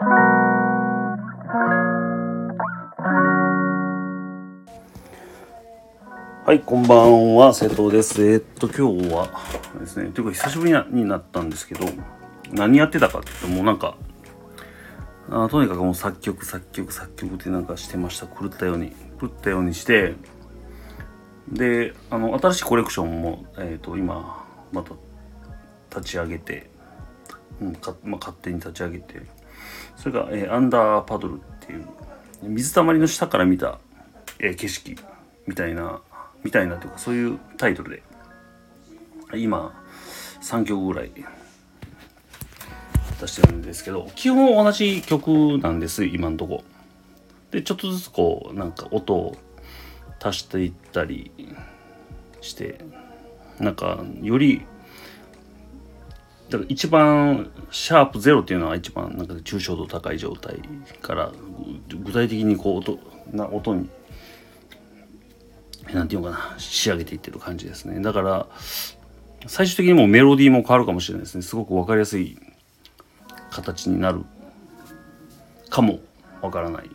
はい、こんばんは、瀬戸です。えーっと、今日はですね、というか久しぶりになったんですけど、何やってたかっていうと、もうなんか、あとにかくもう作曲、作曲、作曲ってなんかしてました。狂ったように。狂ったようにして、で、あの、新しいコレクションも、えーっと、今、また立ち上げて、うんかまあ、勝手に立ち上げて、それが、えーアンダーパドルっていう、水たまりの下から見た、えー景色みたいな、みたいなというか、そういうタイトルで、今、3曲ぐらい出してるんですけど、基本同じ曲なんです、今のとこ。で、ちょっとずつこう、なんか音を足していったりして、なんか、より、だから一番シャープゼロっていうのは一番なんか抽象度高い状態から具体的にこう音な音になんていうのかな仕上げていってる感じですね。だから最終的にもメロディーも変わるかもしれないですね。すごく分かりやすい形になるかもわからない。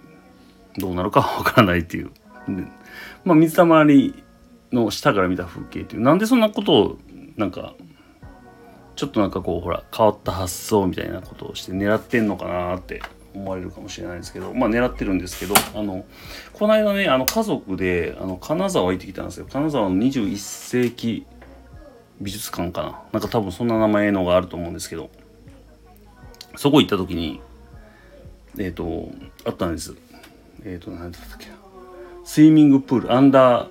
どうなるかわからないっていう。まあ水たまりの下から見た風景っていう。なんでそんなことをなんかちょっとなんかこうほら変わった発想みたいなことをして狙ってんのかなって思われるかもしれないですけどまあ狙ってるんですけどあのこの間ねあの家族であの金沢行ってきたんですよ。金沢の21世紀美術館かな。なんか多分そんな名前のがあると思うんですけど。そこ行った時にえっ、とあったんです。えっ、と何だったっけスイミングプールアンダー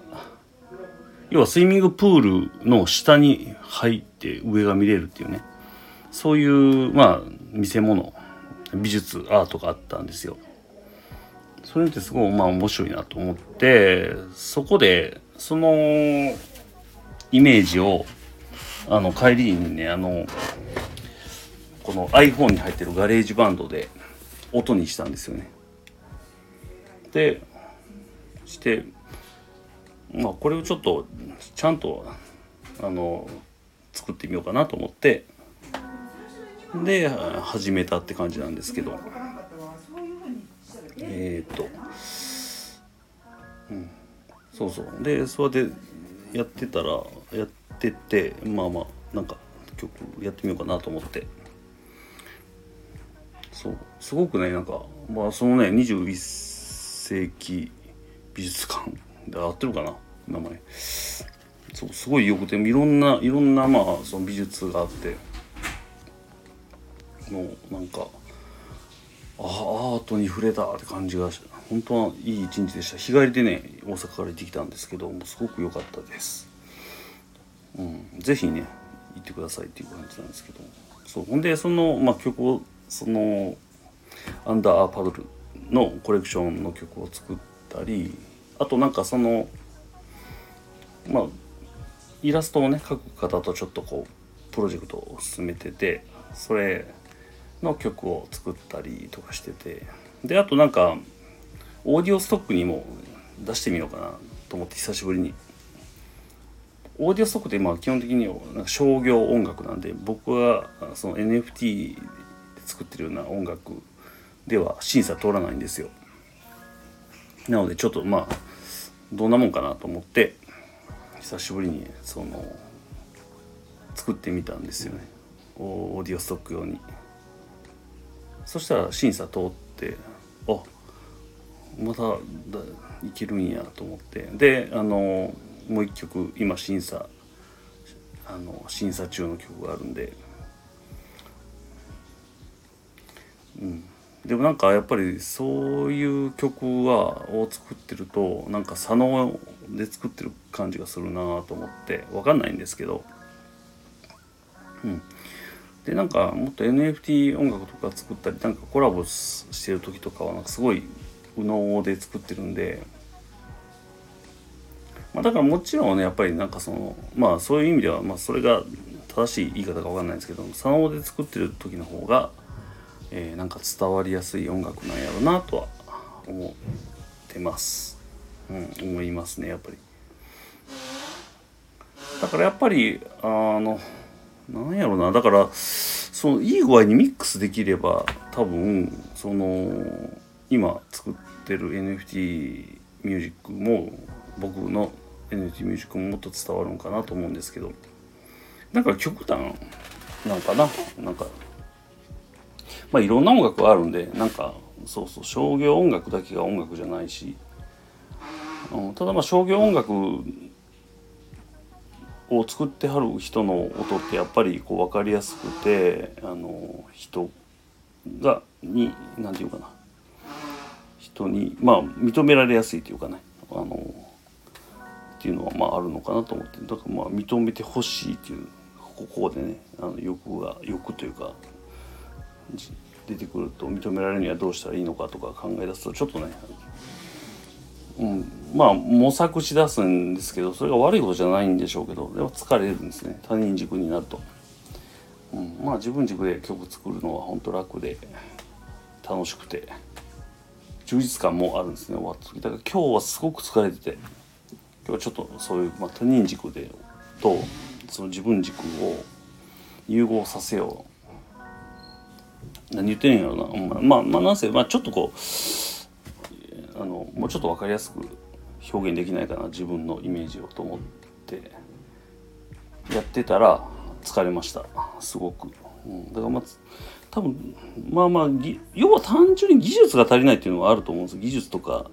要はスイミングプールの下に入って上が見れるっていうね。そういうまあ見せ物美術アートがあったんですよ。それってすごいまあ面白いなと思ってそこでそのイメージをあの帰りにねあのこの iPhone に入ってる GarageBand で音にしたんですよね。でしてまあこれをちょっとちゃんとあの作ってみようかなと思ってで始めたって感じなんですけど。えーっとうんそうそう。でそれでやってたらやっててまあまあなんか曲やってみようかなと思って。そう。すごくねなんかまあそのね21世紀美術館合ってるかな名前。そうすごいよくていろんないろんなまあその美術があって。もうなんかあアートに触れたって感じがし本当はいい一日でした。日帰りでね大阪から行ってきたんですけどもすごく良かったです。うんぜひね行ってくださいっていう感じなんですけど。そうほんでその、まあ、曲をそのアンダーパドルのコレクションの曲を作ったりあとなんかそのまあイラストをね描く方とちょっとこうプロジェクトを進めててそれの曲を作ったりとかしててであとなんかオーディオストックにも出してみようかなと思って久しぶりに。オーディオストックって今基本的になんか商業音楽なんで僕はその NFT で作ってるような音楽では審査通らないんですよ。なのでちょっとまあどんなもんかなと思って久しぶりにその作ってみたんですよね。オーディオストック用に。そしたら審査通ってあまただいけるんやと思って。であのもう一曲今審査あの審査中の曲があるんで。うん。でもなんかやっぱりそういう曲はを作ってるとなんか左脳で作ってる感じがするなと思ってわかんないんですけど。うん。でなんかもっと NFT 音楽とか作ったりなんかコラボしてる時とかはなんかすごい右脳で作ってるんで、まあ、だからもちろんねやっぱりなんかそのまあそういう意味では、まあ、それが正しい言い方かわかんないんですけど左脳で作ってる時の方が、えーなんか伝わりやすい音楽なんやろうなとは思ってます。うん、思いますねやっぱり。だからやっぱりあのなんやろうなだからそのいい具合にミックスできれば多分その今作ってる NFT ミュージックも僕の NFT ミュージックももっと伝わるのかなと思うんですけどなんか極端なんかななんかまあいろんな音楽あるんでなんかそうそう商業音楽だけが音楽じゃないし、うん、ただまあ商業音楽を作ってはる人の音ってやっぱりこう分かりやすくてあの人がに何て言うかな。人にまあ認められやすいというかね。あのっていうのはまああるのかなと思って。だからまあ認めてほしいっていうここでねあの欲が欲というか。出てくると認められるにはどうしたらいいのかとか考え出すとちょっとね、うん、まあ模索しだすんですけどそれが悪いことじゃないんでしょうけどでも疲れるんですね他人軸になると、うん、まあ自分軸で曲作るのは本当楽で楽しくて充実感もあるんですね終わった時だから今日はすごく疲れてて今日はちょっとそういう、まあ、他人軸でとその自分軸を融合させよう。何言ってんやろなまあまあなんせ、まあ、ちょっとこうあのもうちょっと分かりやすく表現できないかな自分のイメージをと思って。やってたら疲れました。すごく、うん、だからまあ多分まあまあ要は単純に技術が足りないっていうのはあると思うんです。技術とか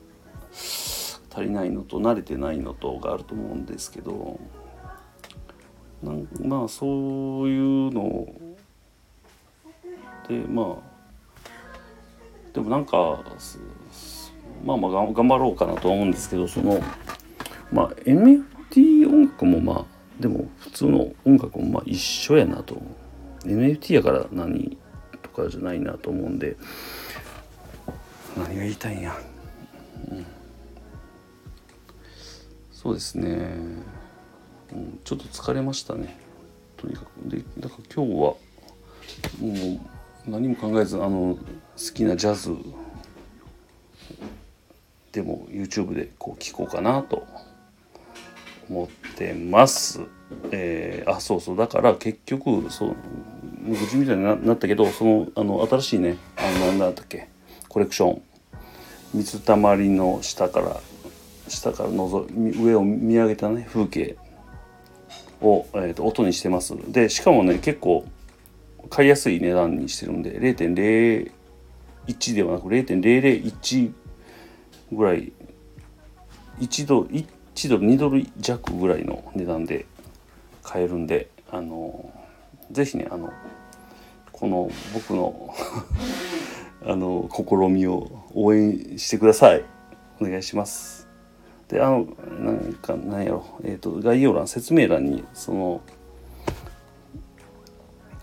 足りないのと慣れてないのとがあると思うんですけど。なんまあそういうのをでまあでもなんかまあまあ頑張ろうかなとは思うんですけどそのまあ NFT 音楽もまあでも普通の音楽もまあ一緒やなと。NFT やから何とかじゃないなと思うんで何が言いたいんや、うん、そうですね、うん、ちょっと疲れましたね。とにかく。でだから今日はもう何も考えずあの好きなジャズでも YouTube でこう聞こうかなと思ってます。えー、あそうそう。だから結局そう無事みたいになったけどそのあの新しいねあの何だったっけコレクション。水たまりの下から下からのぞ上を見上げたね風景を、えーと、音にしてます。でしかもね結構買いやすい値段にしてるんで0.01ではなく0.001ぐらい1ドル1ドル2ドル弱ぐらいの値段で買えるんであのぜひねあのこの僕の あの試みを応援してください。お願いします。であのなんかなんやろ。えっ、ー、と概要欄説明欄にその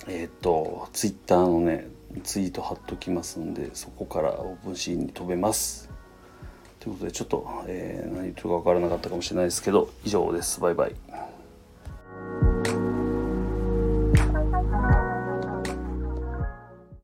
えっ、ー、とツイッターのねツイート貼っときますんでそこからオープンシーンに飛べます。ということでちょっと、えー、何言ってるか分からなかったかもしれないですけど以上です。バイバイ。